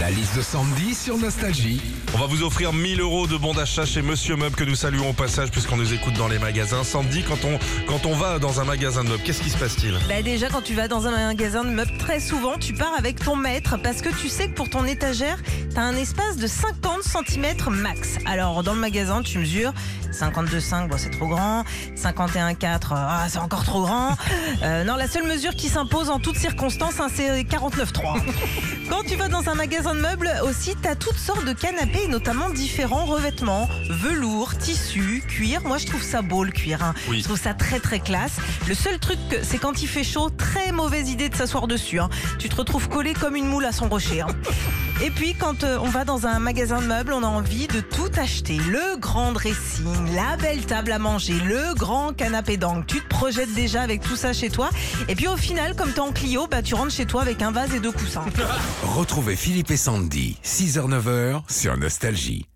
La liste de Sandy sur Nostalgie. On va vous offrir 1000 euros de bons d'achat chez Monsieur Meuble que nous saluons au passage puisqu'on nous écoute dans les magasins. Sandy, quand on, quand on va dans un magasin de meubles, qu'est-ce qui se passe-t-il? Bah déjà quand tu vas dans un magasin de meubles, très souvent tu pars avec ton maître parce que tu sais que pour ton étagère, tu as un espace de 50 cm max. Alors dans le magasin, tu mesures 52,5, bon c'est trop grand, 51,4, ah, c'est encore trop grand. Euh, non, la seule mesure qui s'impose en toutes circonstances, hein, c'est 49,3. Quand tu vas dans un magasin de meubles aussi, tu as toutes sortes de canapés, et notamment différents revêtements, velours, tissu, cuir. Moi je trouve ça beau le cuir, hein. Oui. je trouve ça très très classe. Le seul truc, c'est quand il fait chaud, très mauvaise idée de s'asseoir dessus. hein. Tu te retrouves collé comme une moule à son rocher. hein. Et puis quand euh, on va dans un magasin de meubles, on a envie de tout acheter. Le grand dressing, la belle table à manger, le grand canapé d'angle. Tu te projettes déjà avec tout ça chez toi. Et puis au final, comme tu es en Clio, bah, tu rentres chez toi avec un vase et deux coussins. Retrouvez Philippe et Sandy, 6h-9h sur Nostalgie.